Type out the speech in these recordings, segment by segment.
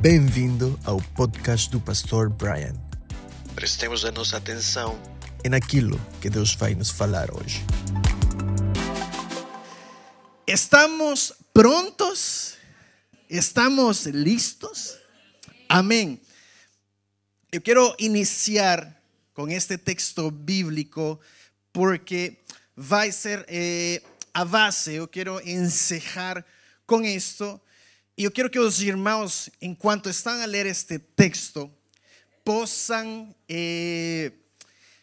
Bem-vindo ao podcast do Pastor Brian. Prestemos a nossa atenção É naquilo que Deus vai nos falar hoje. ¿Estamos prontos? ¿Estamos listos? Amén. Eu quero iniciar com este texto bíblico porque vai ser eh, a base. Eu quero encerrar com isto. E eu quero que os irmãos, enquanto estão a ler este texto, possam eh,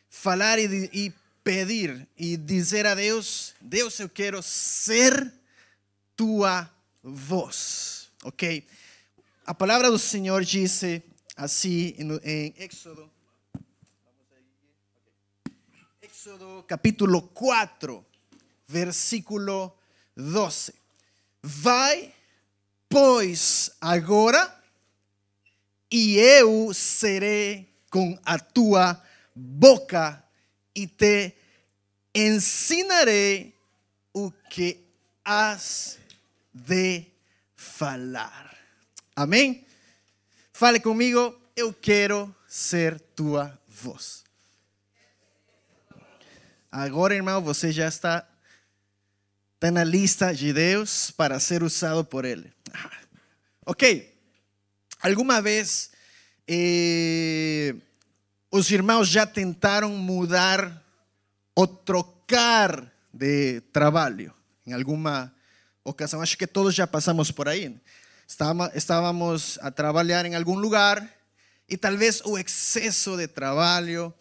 falar e, e pedir e dizer a Deus: Deus, eu quero ser tua voz. Ok? A palavra do Senhor diz assim em Éxodo. Éxodo capítulo 4, versículo 12. Vai, pois, agora e eu serei com a tua boca e te ensinarei o que has de falar. Amém? Fale comigo, eu quero ser tua voz. Agora, irmão, você já está, está na lista de Deus para ser usado por Ele. Ok. Alguma vez eh, os irmãos já tentaram mudar ou trocar de trabalho em alguma ocasião? Acho que todos já passamos por aí. Estávamos a trabalhar em algum lugar e talvez o excesso de trabalho,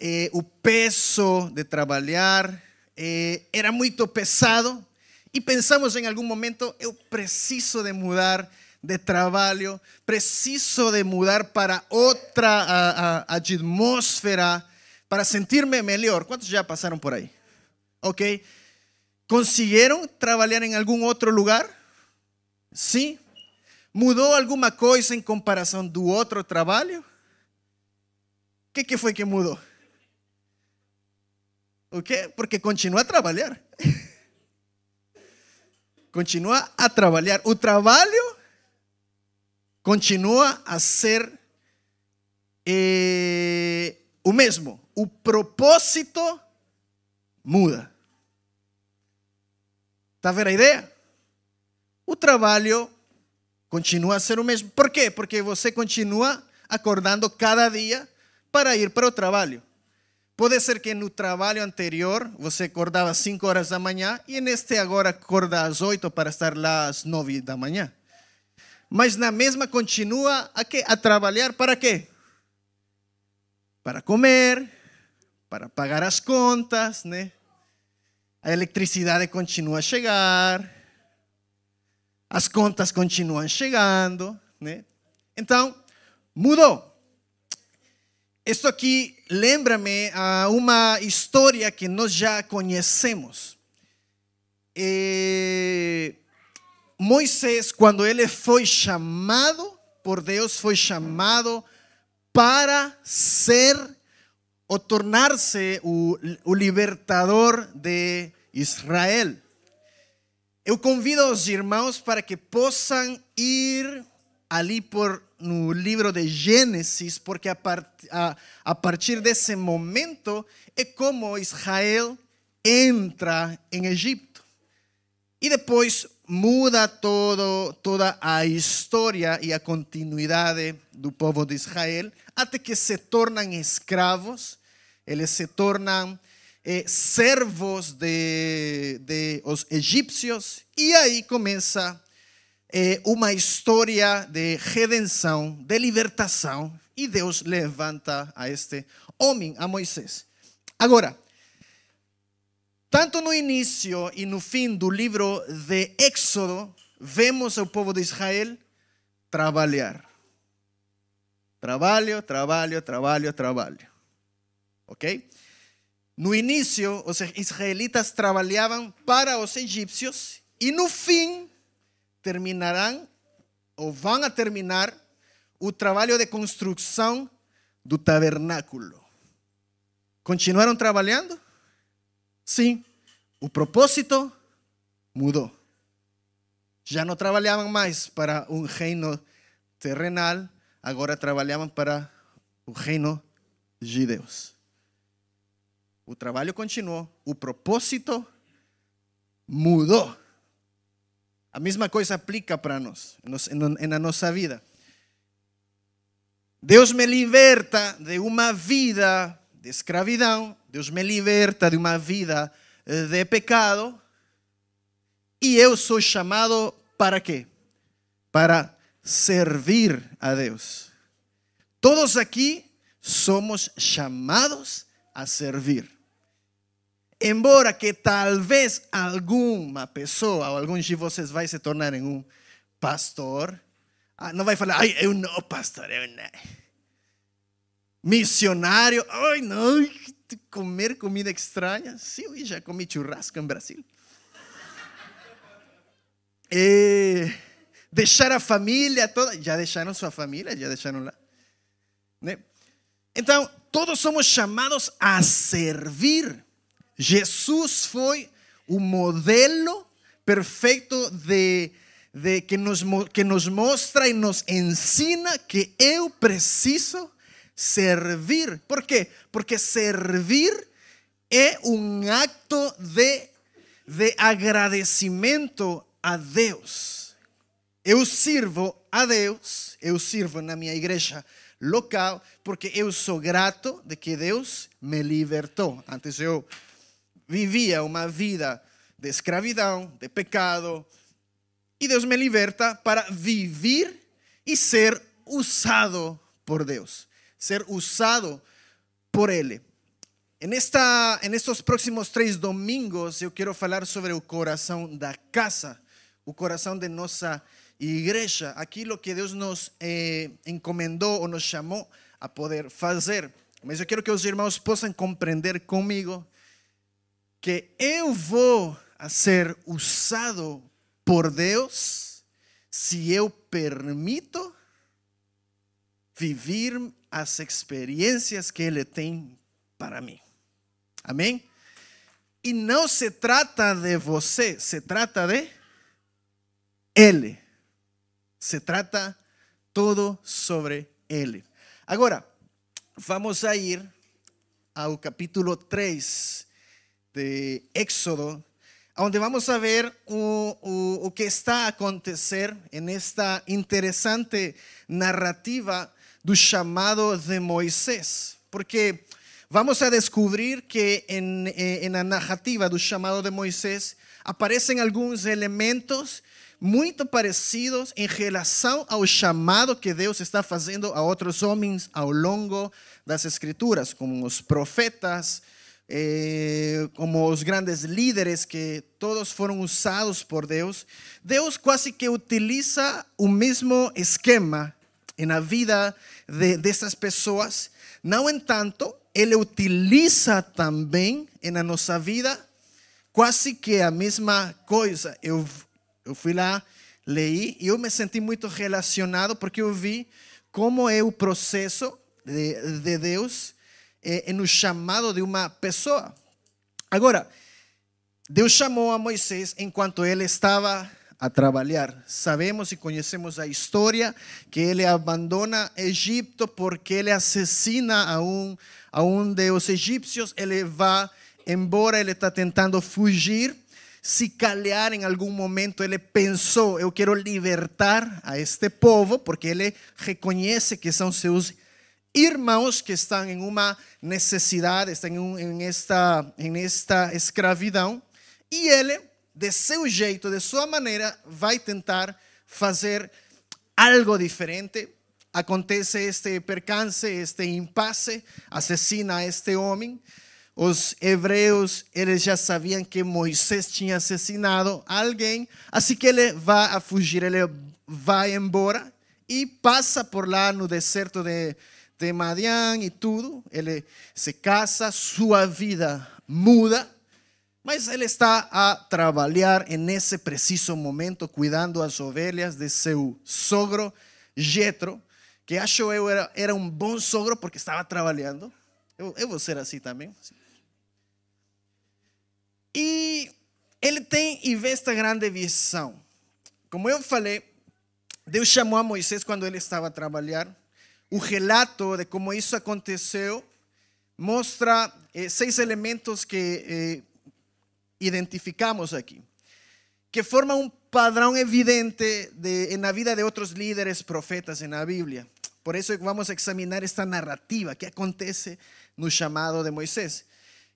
eh, o peso de trabalhar eh, era muito pesado e pensamos em algum momento, eu preciso de mudar de trabalho, preciso de mudar para outra a, a- atmosfera, para sentir-me melhor. Quantos já passaram por aí? Ok? Conseguiram trabalhar em algum outro lugar? Sim? Mudou alguma coisa em comparação do outro trabalho? O que, que foi que mudou? O? Porque continua a trabalhar. continua a trabalhar. O trabalho continua a ser eh, o mesmo. O propósito muda. Está a ver a ideia? O trabalho continua a ser o mesmo. Por quê? Porque você continua acordando cada dia para ir para o trabalho. Pode ser que no trabalho anterior você acordava às 5 horas da manhã e neste agora acorda às 8 para estar lá às 9 da manhã. Mas na mesma continua a, a trabalhar para quê? Para comer, para pagar as contas, né? A eletricidade continua a chegar, as contas continuam chegando, né? Então, mudou. Isto aqui lembra-me a uma história que nós já conhecemos. Eh, Moisés, quando ele foi chamado por Deus, foi chamado para ser ou tornar-se o, o libertador de Israel. Eu convido os irmãos para que possam ir ali por no livro de Gênesis, porque a, part, a, a partir desse momento é como Israel entra em Egipto. E depois muda todo, toda a história e a continuidade do povo de Israel, até que se tornam escravos, eles se tornam eh, servos de, de os egípcios, e aí começa eh, uma história de redenção, de libertação, e Deus levanta a este homem, a Moisés. Agora, tanto no início e no fim do livro de Éxodo, vemos o povo de Israel trabalhar. Trabalho, trabalho, trabalho, trabalho. Ok? No início, os israelitas trabalhavam para os egípcios e no fim terminarão ou vão a terminar o trabalho de construção do tabernáculo. Continuaram trabalhando? Sim. O propósito mudou. Já não trabalhavam mais para um reino terrenal, agora trabalhavam para o reino de Deus. O trabalho continuou, o propósito mudou. A mesma coisa aplica para nós, na nossa vida. Deus me liberta de uma vida de escravidão, Deus me liberta de uma vida eh, de pecado, e eu sou chamado para quê? Para servir a Deus. Todos aqui somos chamados a servir. Embora que talvez alguma pessoa ou alguns de vocês vai se tornar um pastor, ah, não vai falar, ai, eu não, pastor, eu não. Missionário, ai, não, comer comida estranha. Sim, eu já comi churrasco em Brasil. E deixar a família toda, já deixaram sua família, já deixaram lá. Né? Então, todos somos chamados a servir. Jesus foi o modelo perfeito de, de que, nos, que nos mostra e nos ensina que eu preciso servir. Por quê? Porque servir é um acto de, de agradecimento a Deus. Eu sirvo a Deus, eu sirvo na minha igreja local, porque eu sou grato de que Deus me libertou. Antes eu vivia uma vida de escravidão, de pecado, e Deus me liberta para viver e ser usado por Deus, ser usado por Ele. En, esta, en estos próximos três domingos eu quero falar sobre o coração da casa, o coração de nossa igreja, aquilo que Deus nos eh, encomendou ou nos chamou a poder fazer. Mas eu quero que os irmãos possam compreender comigo que eu vou a ser usado por Deus se eu permito viver as experiências que Ele tem para mim. Amém? E não se trata de você, se trata de Ele. Se trata todo sobre Ele. Agora, vamos a ir ao capítulo 3 de Éxodo, onde vamos a ver o, o, o que está a acontecer en esta interessante narrativa do chamado de Moisés. Porque vamos a descobrir que en, eh, en la narrativa do chamado de Moisés aparecem alguns elementos muito parecidos em relação ao chamado que Deus está fazendo a outros homens ao longo das Escrituras, como os profetas, eh, como os grandes líderes que todos foram usados por Deus, Deus quase que utiliza o mesmo esquema na vida de, dessas pessoas. No entanto, Ele utiliza também na nossa vida quase que a mesma coisa. Eu, eu fui lá, leí e eu me senti muito relacionado porque eu vi como é o processo de, de Deus eh, no chamado de uma pessoa. Agora, Deus chamou a Moisés enquanto ele estava a trabalhar. Sabemos e conhecemos a história que ele abandona Egipto porque ele assassina a um, a um dos egípcios, ele vai embora, ele está tentando fugir. Se calhar em algum momento ele pensou, eu quero libertar a este povo, porque ele reconhece que são seus irmãos que estão em uma necessidade, estão em, esta, em esta escravidão, e ele, de seu jeito, de sua maneira, vai tentar fazer algo diferente. Acontece este percance, este impasse, assassina este homem. Os hebreus, eles já sabiam que Moisés tinha assassinado alguém, assim que ele vai a fugir, ele vai embora e passa por lá no deserto de de Madian e tudo. Ele se casa, sua vida muda, mas ele está a trabalhar nesse preciso momento, cuidando as ovelhas de seu sogro Jetro, que acho eu era, era um bom sogro porque estava trabalhando. Eu, eu vou ser assim também. E ele tem e vê esta grande visão. Como eu falei, Deus chamou a Moisés quando ele estava a trabalhar. O relato de como isso aconteceu mostra eh, seis elementos que eh, identificamos aqui, que formam um padrão evidente de, na vida de outros líderes profetas na Bíblia. Por isso vamos a examinar esta narrativa que acontece no chamado de Moisés.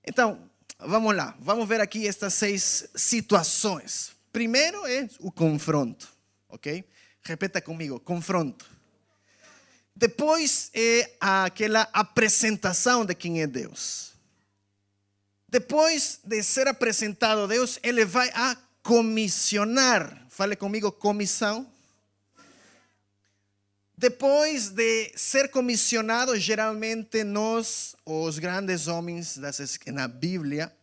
Então, vamos lá, vamos ver aqui estas seis situações. Primeiro é o confronto, ok? Repita comigo, confronto. Depois é aquela apresentação de quem é Deus. Depois de ser apresentado a Deus, ele vai a comissionar. Fale comigo, comissão. Depois de ser comissionado, geralmente nós, os grandes homens na Bíblia,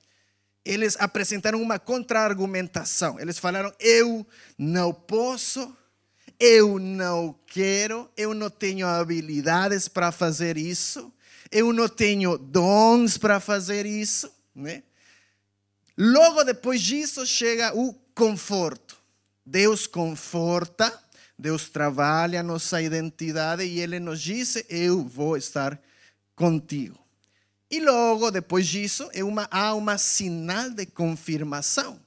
eles apresentaram uma contra-argumentação. Eles falaram: Eu não posso, eu não quero, eu não tenho habilidades para fazer isso, eu não tenho dons para fazer isso. Né? Logo depois disso chega o conforto. Deus conforta, Deus trabalha nossa identidade e Ele nos diz: Eu vou estar contigo. E logo depois disso é uma, há uma sinal de confirmação.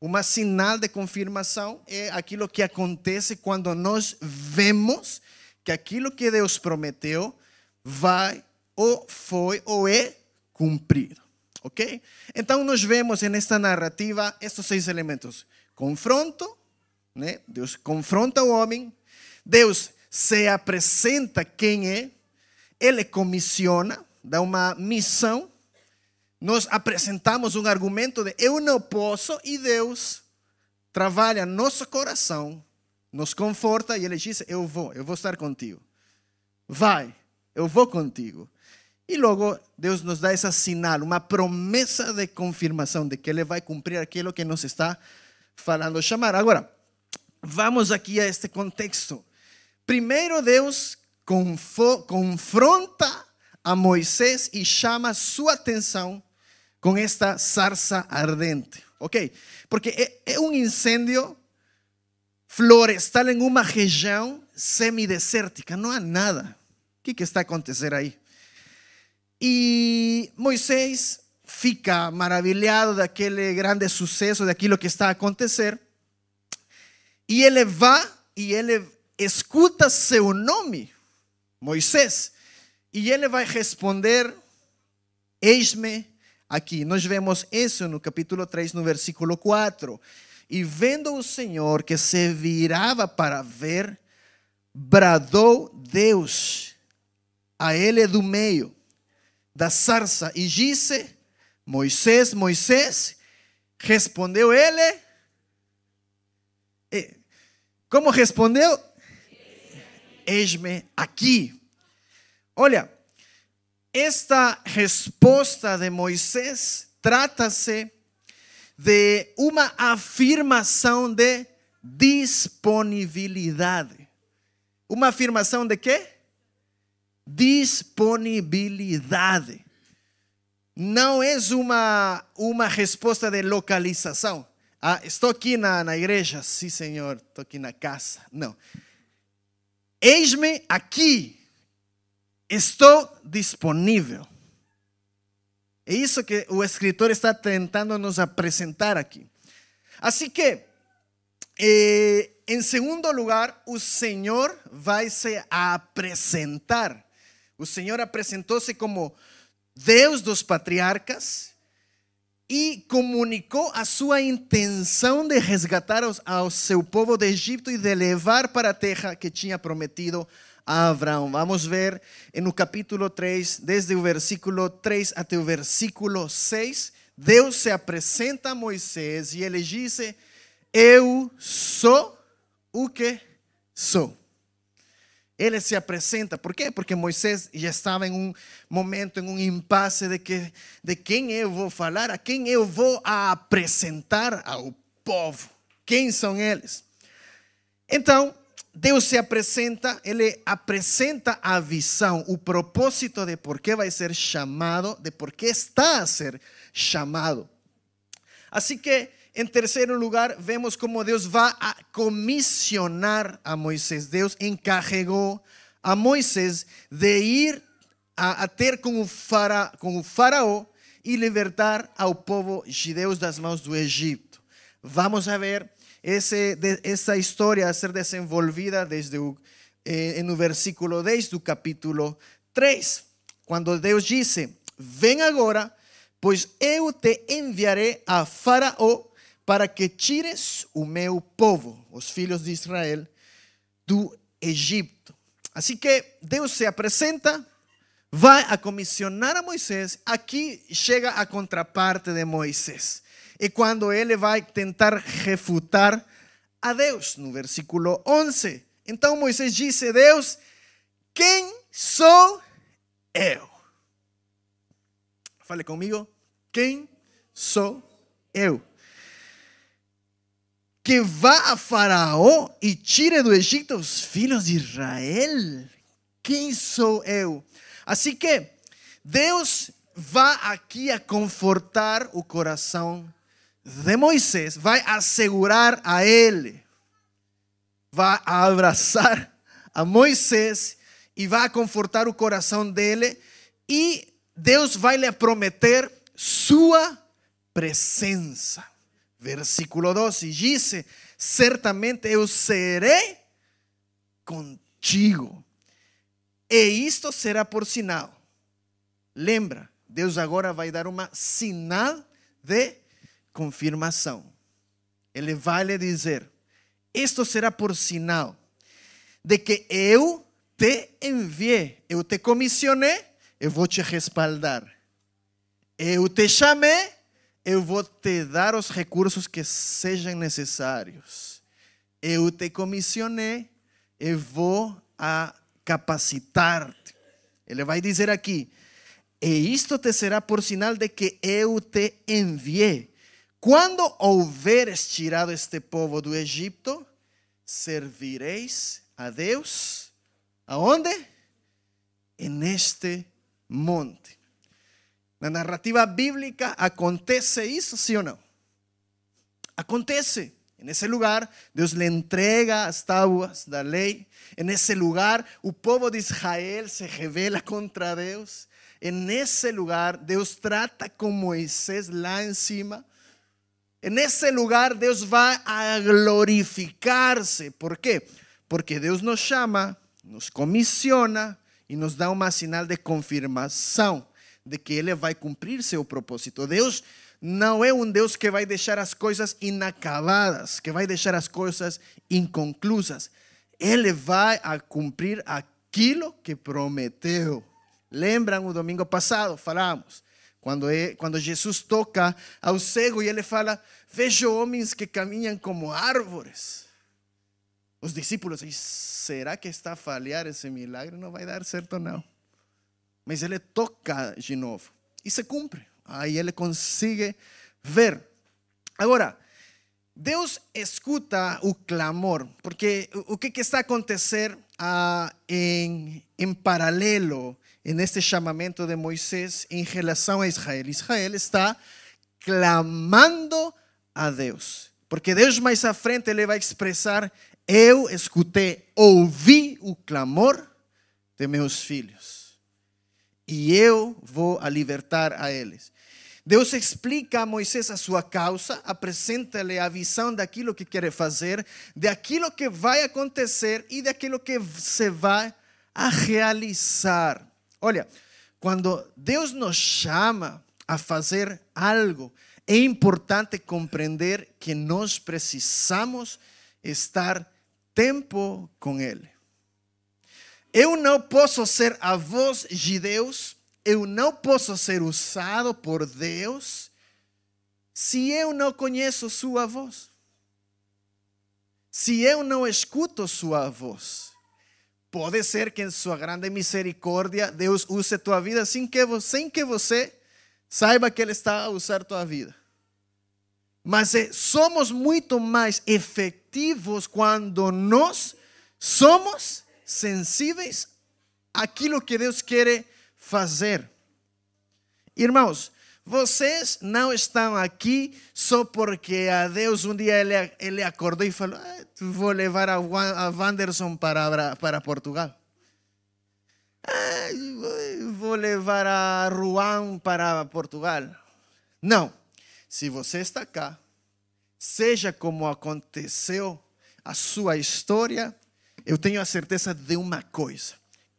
Uma sinal de confirmação é aquilo que acontece quando nós vemos que aquilo que Deus prometeu vai ou foi ou é cumprido. Ok? Então nós vemos nesta narrativa estes seis elementos: confronto, né? Deus confronta o homem, Deus se apresenta quem é, Ele comissiona, dá uma missão, nós apresentamos um argumento de eu não posso e Deus trabalha nosso coração, nos conforta e Ele diz: Eu vou, eu vou estar contigo. Vai, eu vou contigo. E logo Deus nos dá essa sinal, uma promessa de confirmação de que Ele vai cumprir aquilo que nos está falando chamar. Agora, vamos aqui a este contexto. Primeiro, Deus confronta a Moisés e chama sua atenção com esta sarça ardente, ok? Porque é, é um incêndio florestal em uma região semidesértica, não há nada. O que está a acontecer aí? E Moisés fica maravilhado daquele grande sucesso, daquilo que está a acontecer. E ele vai e ele escuta seu nome, Moisés. E ele vai responder: Eis-me aqui. Nós vemos isso no capítulo 3, no versículo 4. E vendo o Senhor que se virava para ver, bradou Deus a ele do meio da sarça e disse: Moisés, Moisés, respondeu ele. Como respondeu? Eis-me aqui. Olha, esta resposta de Moisés trata-se de uma afirmação de disponibilidade. Uma afirmação de quê? Disponibilidade. Não é uma, uma resposta de localização. Ah, estou aqui na, na igreja, sim, Senhor, estou aqui na casa. Não. Eis-me aqui Estou disponível. É isso que o escritor está tentando nos apresentar aqui. Assim que, eh, em segundo lugar, o Senhor vai se apresentar. O Senhor apresentou-se como Deus dos patriarcas e comunicou a sua intenção de resgatar ao seu povo do Egito e de levar para a terra que tinha prometido a Abraão. Vamos ver no capítulo 3, desde o versículo 3 até o versículo 6. Deus se apresenta a Moisés e ele diz: Eu sou o que sou. Ele se apresenta, por quê? Porque Moisés já estava em um momento, em um impasse de, que, de quem eu vou falar, a quem eu vou apresentar ao povo. Quem são eles? Então, Deus se apresenta, Ele apresenta a visão, o propósito de por que vai ser chamado, de por que está a ser chamado. Assim que Em terceiro lugar, vemos como Deus vai a comissionar a Moisés. Deus encarregou a Moisés de ir a, ter com o, fara, faraó e libertar ao povo judeu das mãos do Egito. Vamos a ver de, essa história a ser desenvolvida desde o, eh, no versículo 10 do capítulo 3, quando Deus disse: Vem agora, pois eu te enviarei a Faraó para que tires o meu povo, os filhos de Israel, do Egito. Assim que Deus se apresenta, vai a comissionar a Moisés. Aqui chega a contraparte de Moisés. E quando ele vai tentar refutar a Deus, no versículo 11. Então Moisés disse: Deus, quem sou eu? Fale comigo. Quem sou eu? Que vá a Faraó e tire do Egito os filhos de Israel. Quem sou eu? Assim que Deus vai aqui a confortar o coração de Moisés, vai assegurar a ele, vai abraçar a Moisés e vai confortar o coração dele e Deus vai lhe prometer sua presença. Versículo 12 diz: Certamente eu serei contigo, e isto será por sinal. Lembra, Deus agora vai dar uma sinal de confirmação. Ele vai lhe dizer: Isto será por sinal de que eu te enviei, eu te comissionei, eu vou te respaldar. Eu te chamei, eu vou te dar os recursos que sejam necessários. Eu te comissionei, eu vou a capacitar-te. Ele vai dizer aqui: E isto te será por sinal de que eu te enviei. Quando houveres tirado este povo do Egito, servireis a Deus aonde? Neste monte. Na narrativa bíblica acontece isso, sim ou não? Acontece. Nesse lugar, Deus lhe entrega as tábuas da lei. Nesse lugar, o povo de Israel se revela contra Deus. Nesse lugar, Deus trata com Moisés lá em cima. Nesse lugar, Deus vai a glorificar-se. ¿Por quê? Porque Deus nos chama, nos comissiona e nos dá uma sinal de confirmação de que Ele vai cumprir seu propósito. Deus não é um Deus que vai deixar as coisas inacabadas, que vai deixar as coisas inconclusas. Ele vai cumprir aquilo que prometeu. Lembram o domingo passado? Falamos. Quando, é, quando Jesus toca ao cego e ele fala: Vejo homens que caminham como árvores. Os discípulos dizem: Será que está a falhar esse milagre? Não vai dar certo, não. Mas ele toca de novo e se cumpre. Aí ele consegue ver. Agora, Deus escuta o clamor, porque o que, está a acontecer ah, em, em paralelo neste chamamento de Moisés em relação a Israel? Israel está clamando a Deus, porque Deus mais à frente ele vai expressar: Eu escutei, ouvi o clamor de meus filhos, e eu vou a libertar a eles. Deus explica a Moisés a sua causa, apresenta-lhe a visão daquilo que quer fazer, daquilo que vai acontecer e daquilo que se vai a realizar. Olha, quando Deus nos chama a fazer algo, é importante compreender que nós precisamos estar tempo com Ele. Eu não posso ser a voz de Deus eu não posso ser usado por Deus se eu não conheço sua voz. Se eu não escuto sua voz. Pode ser que em sua grande misericórdia Deus use tua vida sem que, você, sem que você saiba que Ele está a usar tua vida. Mas eh, somos muito mais efetivos quando nós somos sensíveis àquilo que Deus quer fazer. Irmãos, Vocês não estão aqui só porque a Deus um dia ele, ele acordou e falou: ah, vou levar a, a Wanderson para, para Portugal. Ah, vou levar a Ruan para Portugal. Não. Se você está cá, seja como aconteceu a sua história, eu tenho a certeza de uma coisa: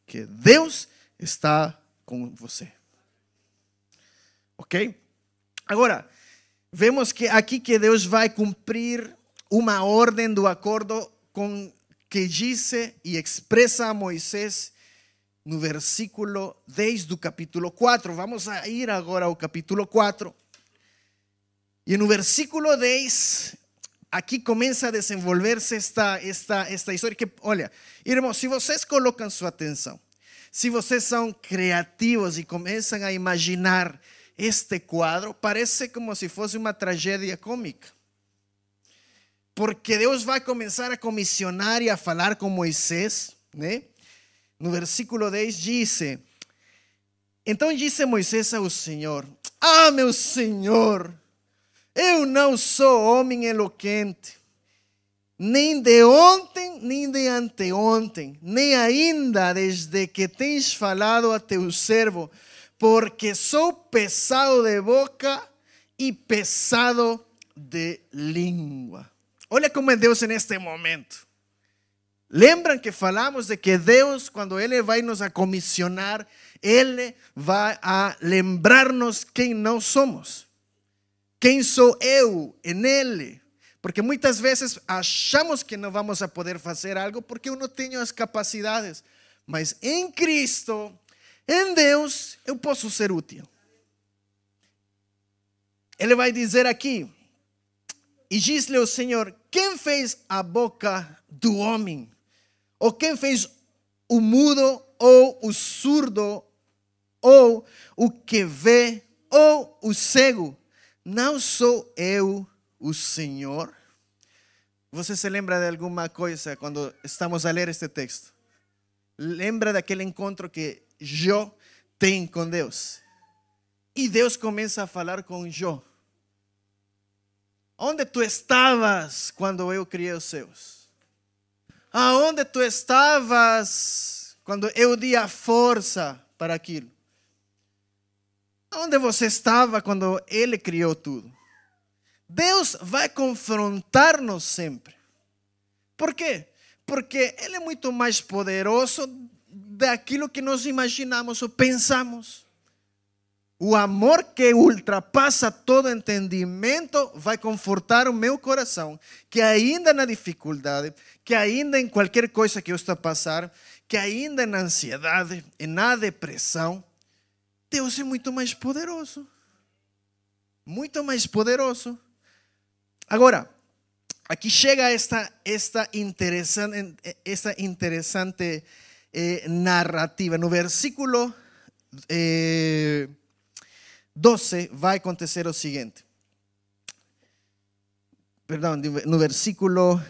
que Deus está com você. Ok? Agora, vemos que aqui que Deus vai cumprir uma ordem do acordo com que disse e expressa a Moisés no versículo 10 do capítulo 4. Vamos a ir agora ao capítulo 4. E no versículo 10, aqui começa a desenvolver-se esta, esta, esta história que, olha, irmãos, se vocês colocam sua atenção, se vocês são criativos e começam a imaginar este quadro, parece como se fosse uma tragédia cômica. Porque Deus vai começar a comissionar e a falar com Moisés, né? No versículo 10 diz: Então disse Moisés ao Senhor: Ah, meu Senhor, eu não sou homem eloquente, nem de ontem, nem de anteontem, nem ainda desde que tens falado a teu servo, porque sou pesado de boca e pesado de língua. Olha como é Deus neste momento. Lembram que falamos de que Deus, quando Ele vai nos a comissionar, Ele vai a lembrar-nos quem nós somos. Quem sou eu nele? Porque muitas vezes achamos que não vamos a poder fazer algo porque eu não tenho as capacidades. Mas em Cristo, em Deus, eu posso ser útil. Ele vai dizer aqui, e diz-lhe o Senhor: quem fez a boca do homem? Ou quem fez o mudo, ou o surdo, ou o que vê, ou o cego? Não sou eu o Senhor? Você se lembra de alguma coisa quando estamos a ler este texto? Lembra daquele encontro que Jó tem com Deus? E Deus começa a falar com Jó. Onde tu estavas quando eu criei os céus? Aonde tu estavas quando eu di a força para aquilo? Onde você estava quando Ele criou tudo? Deus vai confrontar-nos sempre. Por quê? Porque Ele é muito mais poderoso daquilo que nós imaginamos ou pensamos. O amor que ultrapassa todo entendimento vai confortar o meu coração, que ainda na dificuldade, que ainda em qualquer coisa que eu estou a passar, que ainda na ansiedade, na depressão, Deus é muito mais poderoso. Muito mais poderoso. Agora, aqui chega esta, esta interessante, esta interessante eh, narrativa. No versículo eh, 12 vai acontecer o seguinte. Perdão, no versículo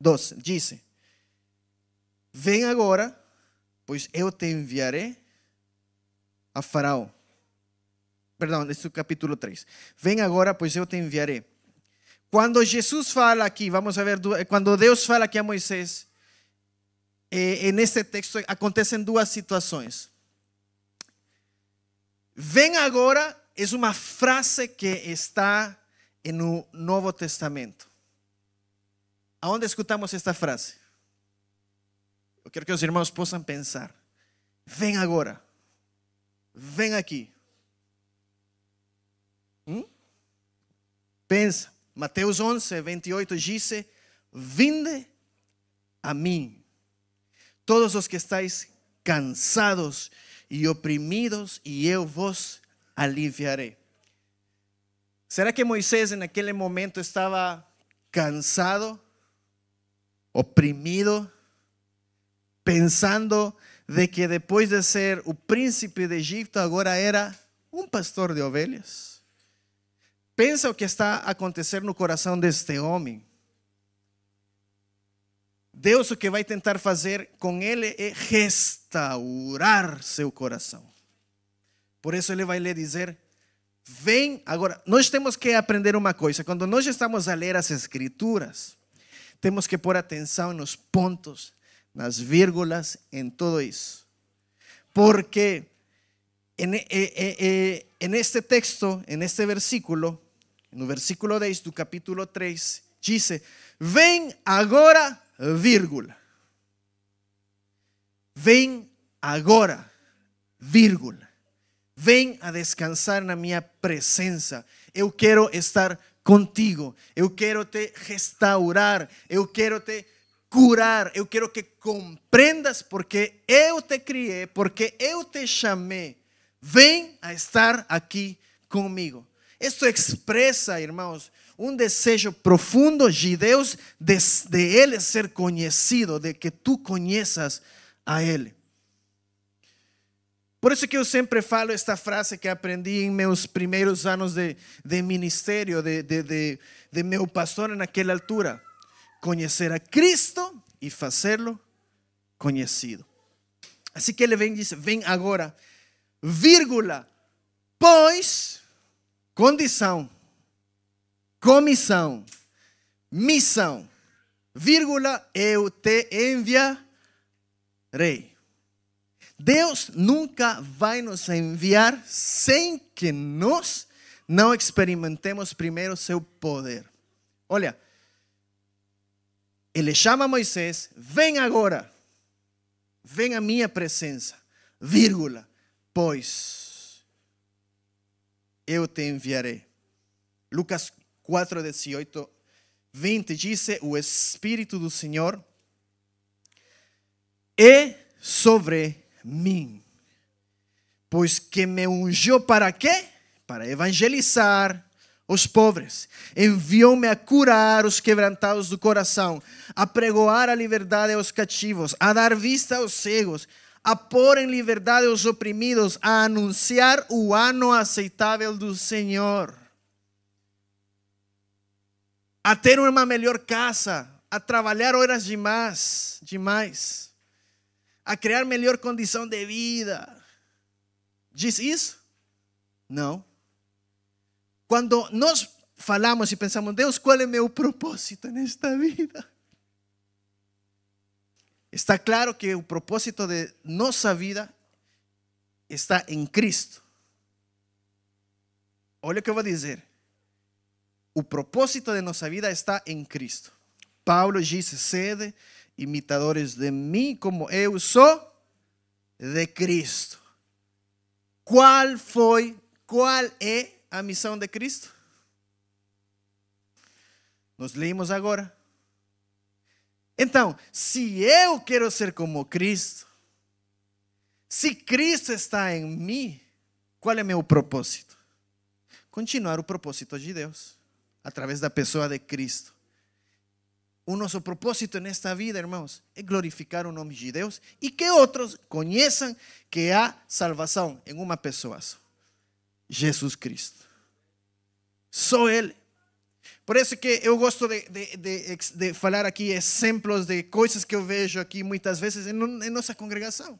12 diz: Vem agora, pois eu te enviarei a Faraó. Perdão, esse é o capítulo 3. Vem agora, pois eu te enviarei. Quando Jesus fala aqui, vamos a ver, quando Deus fala aqui a Moisés, eh, nesse texto acontecem duas situações. Vem agora é uma frase que está no Novo Testamento. Aonde escutamos esta frase? Eu quero que os irmãos possam pensar. Vem agora vem aqui. Hum? Pensa, Mateus 11, 28 diz: Vinde a mim, todos os que estáis cansados e oprimidos, e eu vos aliviarei. Será que Moisés naquele momento estava cansado, oprimido, pensando de que depois de ser o príncipe de Egipto, agora era um pastor de ovelhas. Pensa o que está a acontecer no coração deste homem. Deus o que vai tentar fazer com ele é restaurar seu coração. Por isso ele vai lhe dizer: Vem agora. Nós temos que aprender uma coisa. Quando nós estamos a ler as Escrituras, temos que pôr atenção nos pontos, nas vírgulas, em tudo isso. Porque en, eh, eh, eh, en este texto, en este versículo, no versículo 10 do capítulo 3, dice, ven agora, vírgula. Ven agora, vírgula. Vem a descansar na minha presença. Eu quero estar contigo. Eu quero te restaurar. Eu quero te curar. Eu quero que compreendas porque eu te criei, porque eu te chamei. Vem a estar aqui comigo. Esto expresa, irmãos, um desejo profundo de Deus de, de Ele ser conhecido, de que tu conheças a Ele. Por isso que eu sempre falo esta frase que aprendi em meus primeiros anos de, de ministério, de, de, de, de meu pastor naquela altura. Conhecer a Cristo e fazê-lo conhecido. Assim que ele vem e diz: Vem agora, vírgula, pois, condição, comissão, missão, vírgula, eu te enviarei. Deus nunca vai nos enviar sem que nós não experimentemos primeiro seu poder. Olha, ele chama Moisés, vem agora, vem a minha presença, vírgula, pois eu te enviarei. Lucas 4, 18, 20 diz: O Espírito do Senhor é sobre mim. Pois que me ungiu para quê? Para evangelizar os pobres. Enviou-me a curar os quebrantados do coração, a pregoar a liberdade aos cativos, a dar vista aos cegos, a pôr em liberdade os oprimidos, a anunciar o ano aceitável do Senhor. A ter uma melhor casa, a trabalhar horas demais, demais a criar melhor condição de vida. Diz isso? Não. Quando nós falamos e pensamos, Deus, qual é meu propósito nesta vida? Está claro que o propósito de nossa vida está em Cristo. Olha o que eu vou dizer. O propósito de nossa vida está em Cristo. Paulo disse: sede imitadores de mim, como eu sou de Cristo. Qual foi, qual é a missão de Cristo? Nós leímos agora. Então, se eu quero ser como Cristo, se Cristo está em mim, qual é meu propósito? Continuar o propósito de Deus através da pessoa de Cristo o nosso propósito nesta vida, irmãos, é glorificar o nome de Deus e que outros conheçam que há salvação em uma pessoa só: Jesus Cristo. Só Ele. Por isso que eu gosto de, de, de, de, falar aqui exemplos de coisas que eu vejo aqui muitas vezes em, em nossa congregação,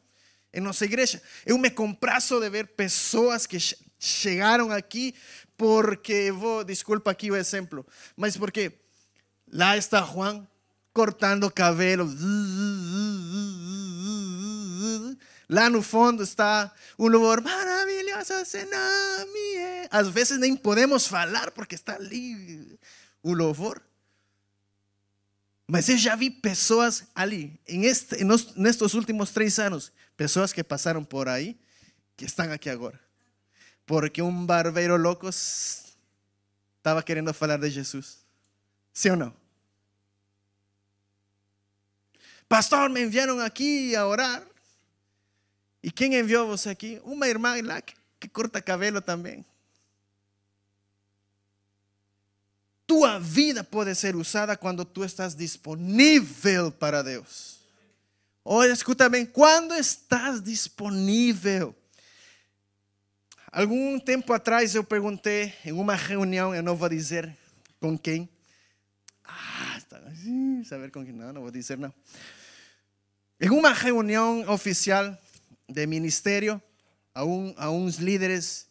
em nossa igreja. Eu me compraço de ver pessoas que chegaram aqui porque, vou, desculpa aqui o exemplo, mas porque Lá está Juan cortando cabelo. Lá no fundo está um louvor maravilhoso, Senami. Às vezes nem podemos falar porque está ali o louvor. Mas eu já vi pessoas ali, em este, nestes últimos três anos, pessoas que passaram por aí, que estão aqui agora. Porque um barbeiro louco estava querendo falar de Jesus. Sim ou não? Pastor, me enviaram aqui a orar. E quem enviou você aqui? Uma irmã lá que, que corta cabelo também. Tua vida pode ser usada quando tu estás disponível para Deus. Olha, escuta bem, quando estás disponível. Algum tempo atrás eu perguntei em uma reunião, eu não vou dizer com quem, saber con quién, no, no voy a decir En una reunión oficial de ministerio, a, um, a uns líderes,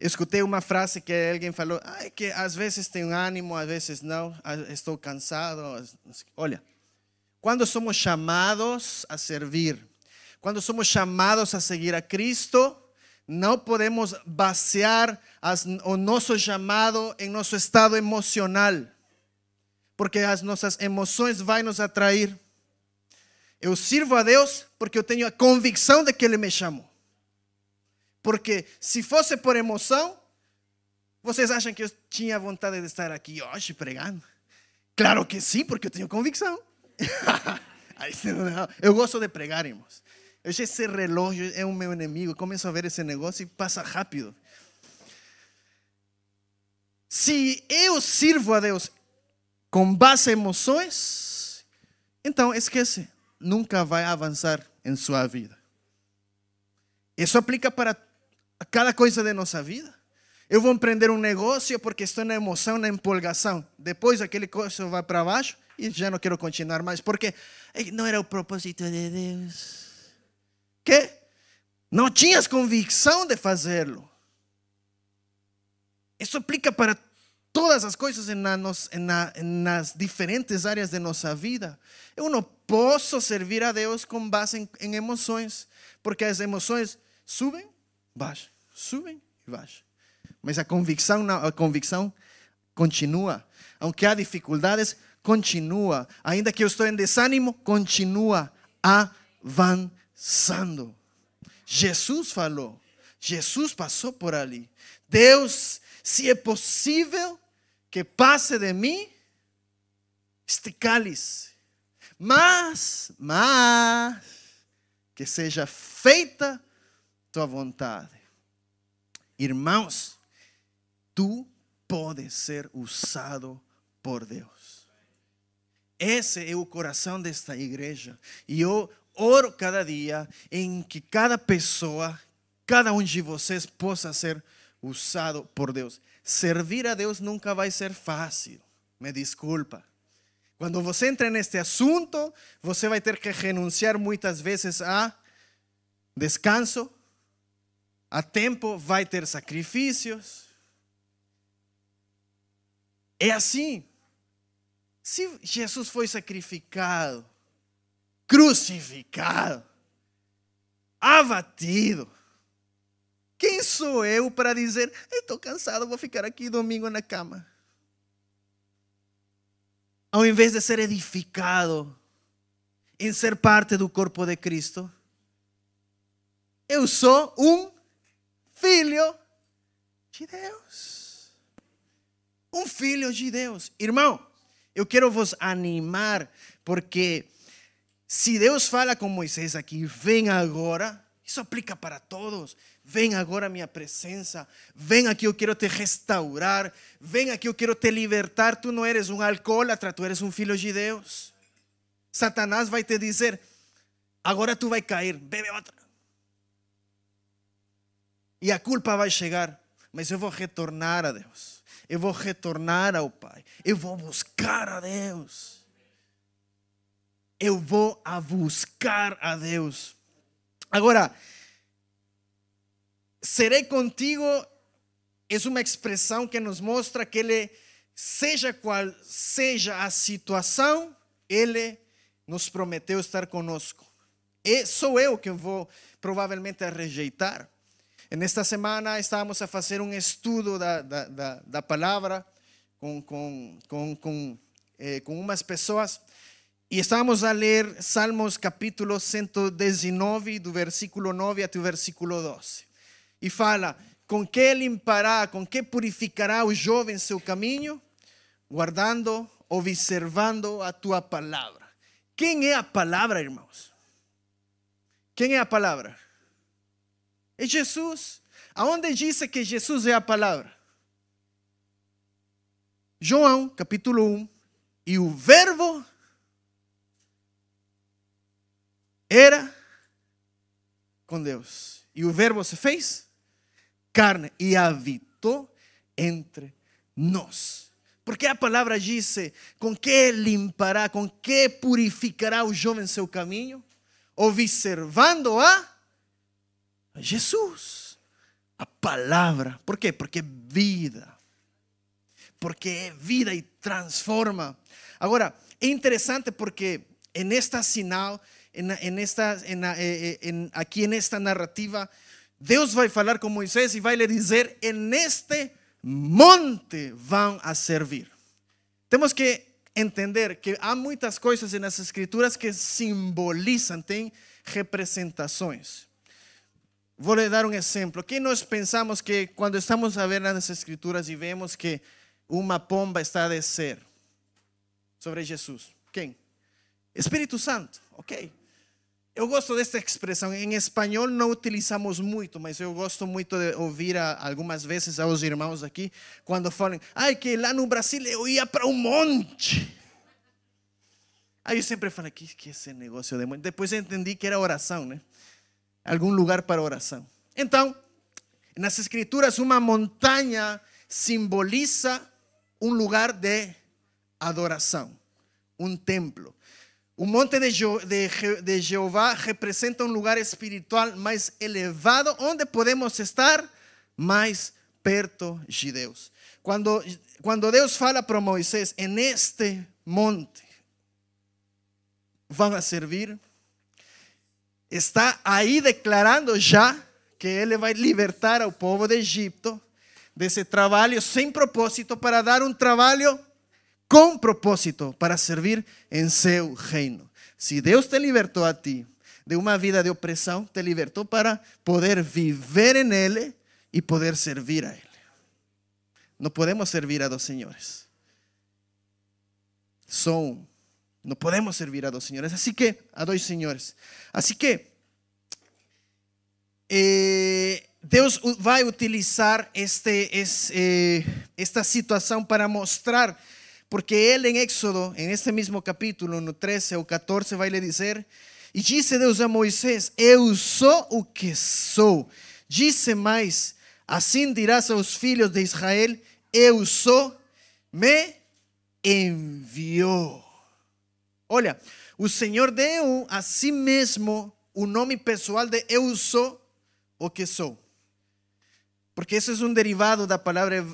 escutei uma frase que alguém falou, Ai, que às vezes tenho ânimo, às vezes não, estou cansado. Olha, quando somos chamados a servir, quando somos chamados a seguir a Cristo, não podemos basear as, o nosso chamado em nosso estado emocional, porque as nossas emoções vão nos atrair. Eu sirvo a Deus porque eu tenho a convicção de que Ele me chamou. Porque se fosse por emoção, vocês acham que eu tinha vontade de estar aqui hoje pregando? Claro que sim, porque eu tenho convicção. eu gosto de pregar, irmãos. Esse relógio é o meu inimigo. Eu começo a ver esse negócio e passa rápido. Se eu sirvo a Deus com base em emoções, então esquece, nunca vai avançar em sua vida. Isso aplica para cada coisa de nossa vida. Eu vou empreender um negócio porque estou na emoção, na empolgação. Depois aquele coisa vai para baixo e já não quero continuar mais porque não era o propósito de Deus que não tinhas convicção de fazê-lo. Isso aplica para todas as coisas nas diferentes áreas de nossa vida. Eu não posso servir a Deus com base em, em emoções, porque as emoções subem, baixam, subem e baixam. Mas a convicção, a convicção continua. Aunque há dificuldades, continua. Ainda que eu estou em desânimo, continua avançando. Jesus falou, Jesus passou por ali. Deus, se é possível que passe de mim este cálice, mas, mas, que seja feita tua vontade. Irmãos, tu podes ser usado por Deus. Esse é o coração desta igreja. E eu oro cada dia em que cada pessoa, cada um de vocês possa ser usado por Deus. Servir a Deus nunca vai ser fácil, me desculpa. Quando você entra neste assunto, você vai ter que renunciar muitas vezes a descanso, a tempo, vai ter sacrifícios. É assim. Se Jesus foi sacrificado, crucificado, abatido. Quem sou eu para dizer, estou cansado, vou ficar aqui domingo na cama? Ao invés de ser edificado em ser parte do corpo de Cristo, eu sou um filho de Deus. Um filho de Deus. Irmão, eu quero vos animar, porque se Deus fala com Moisés aqui, vem agora, isso aplica para todos. Vem agora a minha presença. Vem aqui, eu quero te restaurar. Vem aqui, eu quero te libertar. Tu não eres um alcoólatra, tu eres um filho de Deus. Satanás vai te dizer: agora tu vai cair, bebe outra. E a culpa vai chegar, mas eu vou retornar a Deus. Eu vou retornar ao Pai. Eu vou buscar a Deus eu vou a buscar a Deus. Agora, serei contigo é uma expressão que nos mostra que Ele, seja qual seja a situação, Ele nos prometeu estar conosco. E sou eu que vou provavelmente rejeitar. Nesta semana estávamos a fazer um estudo da, da, da, da palavra com, com, com, com, eh, com umas pessoas e estamos a ler Salmos capítulo 119, do versículo 9 até o versículo 12. E fala: Com que limpará, com que purificará o jovem seu caminho? Guardando, observando a tua palavra. Quem é a palavra, irmãos? Quem é a palavra? É Jesus. Aonde diz que Jesus é a palavra? João, capítulo 1. E o Verbo era com Deus. E o Verbo se fez carne e habitou entre nós. Porque a palavra diz: com que limpará, com que purificará o jovem seu caminho? Observando a Jesus, a palavra. ¿Por quê? Porque é vida. Porque é vida e transforma. Agora, é interessante porque en esta sinal, en, en esta, en, en, aquí en esta narrativa, Deus vai falar com Moisés e vai lhe dizer: en este monte vão a servir. Temos que entender que há muitas coisas nas escrituras que simbolizam, têm representações. Vou lhe dar um exemplo. Que pensamos que quando estamos a ver nas escrituras e vemos que uma pomba está a descer sobre Jesus? Quem? Espírito Santo, ok. Eu gosto desta expressão. Em espanhol não utilizamos muito, mas eu gosto muito de ouvir algumas vezes aos irmãos aqui quando falam: ai, que lá no Brasil eu ia para um monte. Aí eu sempre falo: que, que esse negócio de monte? Depois eu entendi que era oração, né? Algum lugar para oração. Então, nas Escrituras, uma montanha simboliza um lugar de adoração, um templo. O monte de, de, de Jeová representa um lugar espiritual mais elevado, onde podemos estar mais perto de Deus. Quando, quando Deus fala para Moisés, en este monte vão a servir, está aí declarando já que Ele vai libertar ao povo de Egipto desse trabalho sem propósito para dar um trabalho com propósito para servir em seu reino. Se Deus te libertou a ti de uma vida de opressão, te libertou para poder viver em Ele e poder servir a Ele. Não podemos servir a dos senhores. São, não podemos servir a dos senhores. Assim que, a dois senhores. Assim que, eh, Deus vai utilizar este, eh, esta situação para mostrar porque ele em Éxodo, em este mesmo capítulo, no 13 ou 14, vai lhe dizer: E disse Deus a Moisés: Eu sou o que sou. Disse mais: Assim dirás aos filhos de Israel: Eu sou, me enviou. Olha, o Senhor deu a si mesmo o nome pessoal de Eu sou o que sou. Porque esse é um derivado da palavra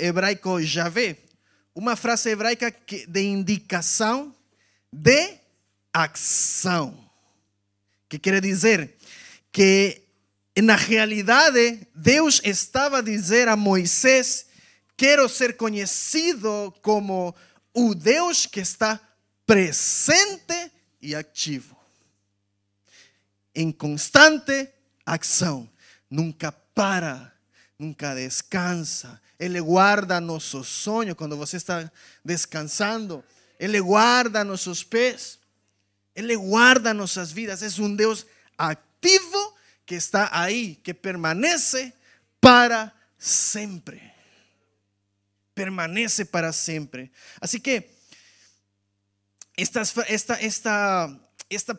hebraico Javé uma frase hebraica de indicação de ação. Que quer dizer que na realidade Deus estava a dizer a Moisés: Quero ser conhecido como o Deus que está presente e ativo, em constante ação, nunca para, nunca descansa, ele guarda nossos sonhos quando você está descansando. Ele guarda nossos pés. Ele guarda nossas vidas. É um Deus ativo que está aí, que permanece para sempre. Permanece para sempre. Assim que esta, esta, esta, esta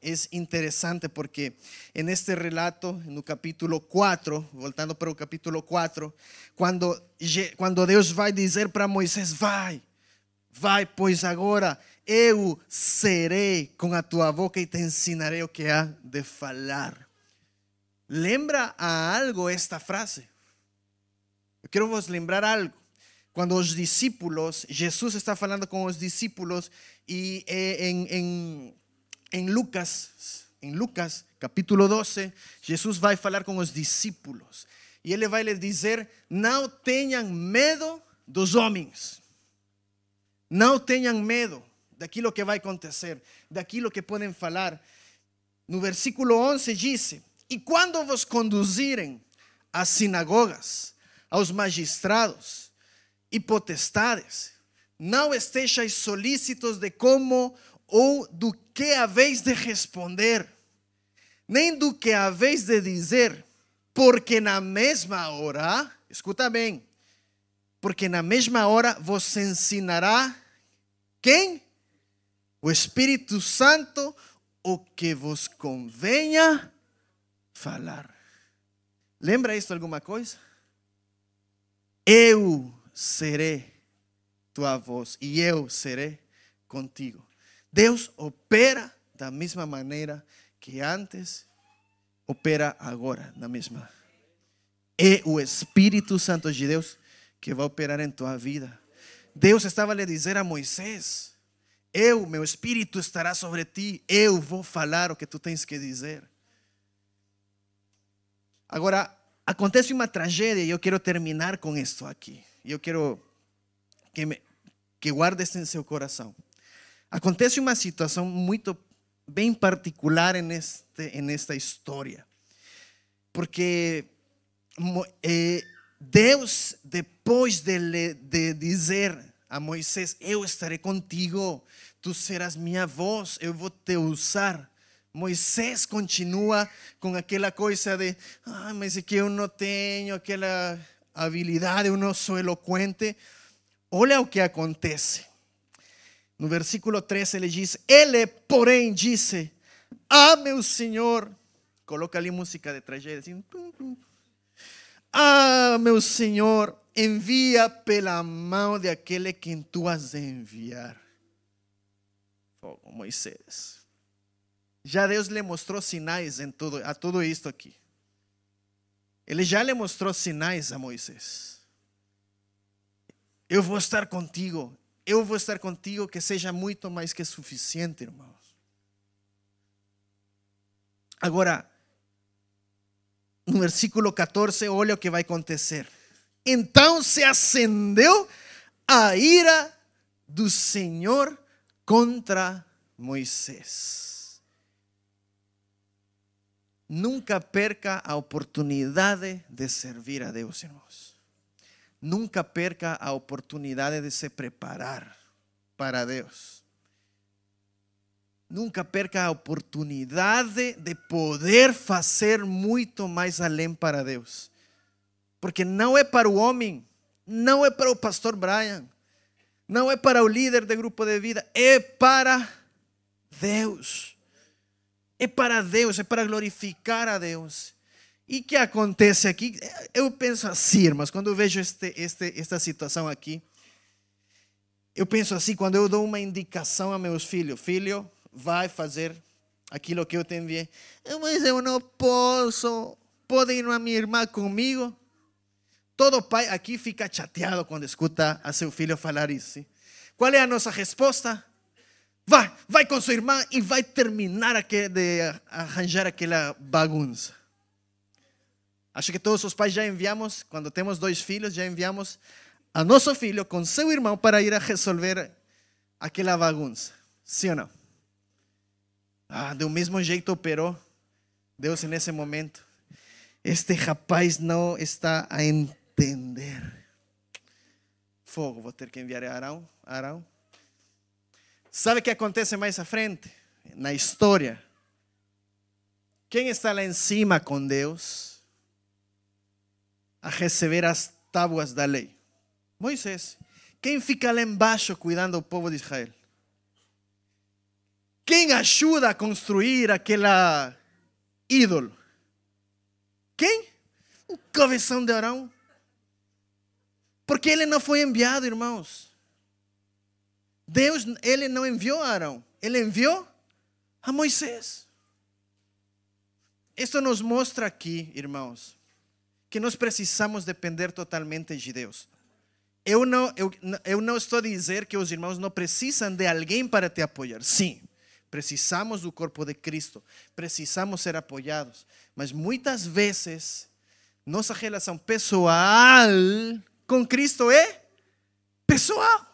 es interesante porque en este relato, en el capítulo 4, voltando para el capítulo 4, cuando, cuando Deus vai dizer para Moisés, vai, vai, pois agora eu serei com a tua boca e te ensinarei o que há de falar. Lembra a algo esta frase? Eu quero vos lembrar algo. Quando os discípulos, Jesus está falando com os discípulos e em, em em Lucas, em Lucas capítulo 12, Jesus vai falar com os discípulos. E ele vai lhes dizer: não tenham medo dos homens, não tenham medo daquilo que vai acontecer, daquilo que podem falar. No versículo 11 diz: E quando vos conduzirem às sinagogas, aos magistrados e potestades, não estejais solícitos de como ou do que haveis de responder, nem do que haveis de dizer, porque na mesma hora, escuta bem, porque na mesma hora vos ensinará quem? O Espírito Santo, o que vos convenha falar. Lembra isso alguma coisa? Eu serei tua voz e eu serei contigo. Deus opera da mesma maneira que antes opera agora na mesma. É o Espírito Santo de Deus que vai operar em tua vida. Deus estava a lhe dizer a Moisés: Eu, meu Espírito estará sobre ti, eu vou falar o que tu tens que dizer. Agora, acontece uma tragédia e eu quero terminar com isto aqui. Eu quero que, me, que guardes em seu coração. Acontece uma situação muito bem particular en, este, en esta história. Porque eh, Deus, depois de, de dizer a Moisés: Eu estarei contigo, tu serás minha voz, eu vou te usar. Moisés continua com aquela coisa de, ah, mas é que eu não tenho aquela habilidade, eu não sou eloquente. Olha o que acontece. No versículo 13 ele diz: Ele, porém, disse: Ah, meu Senhor. Coloca ali música de tragédia assim. Ah, meu Senhor, envia pela mão de aquele quem tu has de enviar. Oh, Moisés. Já Deus lhe mostrou sinais em tudo, a tudo isto aqui. Ele já lhe mostrou sinais a Moisés. Eu vou estar contigo eu vou estar contigo, que seja muito mais que suficiente, irmãos. Agora, no versículo 14, olha o que vai acontecer. Então se acendeu a ira do Senhor contra Moisés. Nunca perca a oportunidade de servir a Deus, irmãos. Nunca perca a oportunidade de se preparar para Deus. Nunca perca a oportunidade de poder fazer muito mais além para Deus. Porque não é para o homem, não é para o pastor Brian, não é para o líder de grupo de vida, é para Deus. É para Deus, é para glorificar a Deus. E que acontece aqui? Eu penso assim, irmãos, quando eu vejo este, este, esta situação aqui, eu penso assim, quando eu dou uma indicação a meus filhos, filho, vai fazer aquilo que eu te enviei. Mas eu não posso. Pode ir a minha irmã comigo? Todo pai aqui fica chateado quando escuta a seu filho falar isso. Qual é a nossa resposta? Vai, vai com sua irmã e vai terminar de arranjar aquela bagunça. Acho que todos os pais já enviamos, quando temos dois filhos, já enviamos a nosso filho com seu irmão para ir a resolver aquela bagunça. Sim ou não? Ah, do mesmo jeito operou Deus nesse momento. Este rapaz não está a entender. Fogo, vou ter que enviar a Arão. Arão. Sabe o que acontece mais à frente? Na história. Quem está lá em cima com Deus? A receber as tábuas da lei? Moisés. Quem fica lá embaixo cuidando do povo de Israel? Quem ajuda a construir aquela ídolo? Quem? O cabeção de Arão. Porque ele não foi enviado, irmãos. Deus, ele não enviou a Arão, ele enviou a Moisés. Isso nos mostra aqui, irmãos, que nós precisamos depender totalmente de Deus. Eu não, eu, eu não estou a dizer que os irmãos não precisam de alguém para te apoiar. Sim, precisamos do corpo de Cristo, precisamos ser apoiados. Mas muitas vezes, nossa relação pessoal com Cristo é pessoal.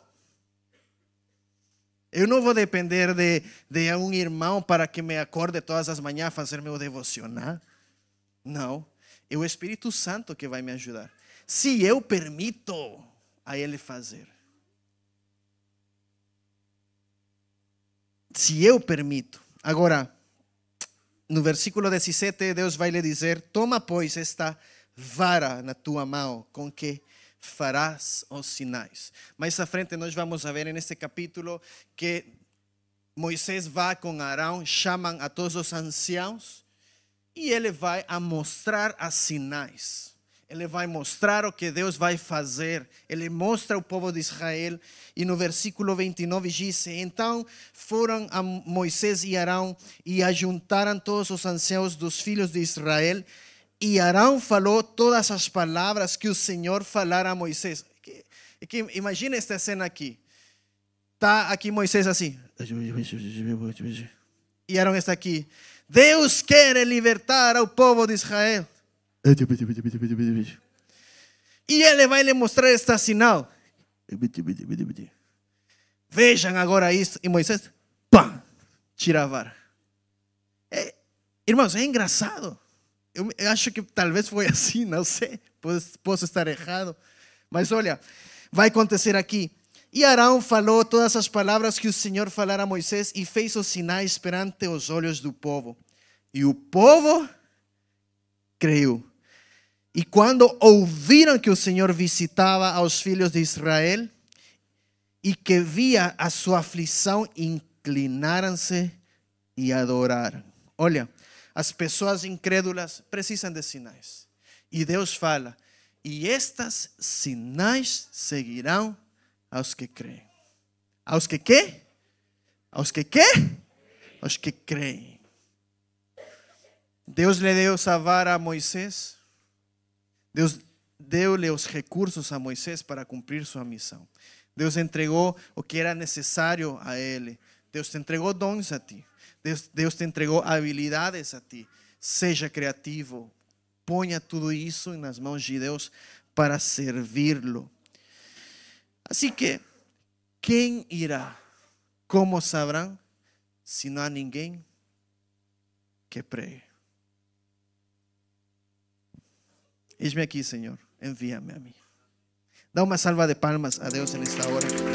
Eu não vou depender de, de um irmão para que me acorde todas as manhãs fazer meu devocional. Não. É o Espírito Santo que vai me ajudar. Se eu permito a Ele fazer. Se eu permito. Agora, no versículo 17, Deus vai lhe dizer: Toma, pois, esta vara na tua mão, com que farás os sinais. Mais à frente, nós vamos ver neste capítulo que Moisés vai com Arão, chamam a todos os anciãos e ele vai a mostrar as sinais. Ele vai mostrar o que Deus vai fazer. Ele mostra ao povo de Israel. E no versículo 29 diz: Então foram a Moisés e Arão e ajuntaram todos os anciãos dos filhos de Israel. E Arão falou todas as palavras que o Senhor falara a Moisés. Imagina esta cena aqui. Está aqui Moisés assim. E Arão está aqui. Deus quer libertar ao povo de Israel. E ele vai lhe mostrar este sinal. Vejam agora isso. E Moisés, pá, tira a vara. É, irmãos, é engraçado. Eu, eu, acho que talvez foi assim, não sei. Posso, posso estar errado. Mas olha, vai acontecer aqui. E Arão falou todas as palavras que o Senhor falara a Moisés e fez os sinais perante os olhos do povo. E o povo creu. E quando ouviram que o Senhor visitava aos filhos de Israel e que via a sua aflição, inclinaram-se e adoraram. Olha, as pessoas incrédulas precisam de sinais. E Deus fala: e estas sinais seguirão aos que creem. Aos que quê? Aos que quê? Aos que creem. Deus lhe deu salvar a Moisés Deus deu-lhe os recursos a Moisés para cumprir sua missão. Deus entregou o que era necessário a ele. Deus te entregou dons a ti. Deus, Deus te entregou habilidades a ti. Seja criativo. Ponha tudo isso nas mãos de Deus para servi-lo. Assim que, quem irá? Como saberão se não há ninguém que pregue? Eis-me aqui, Senhor, envia-me a mim. Dá uma salva de palmas a Deus nesta hora.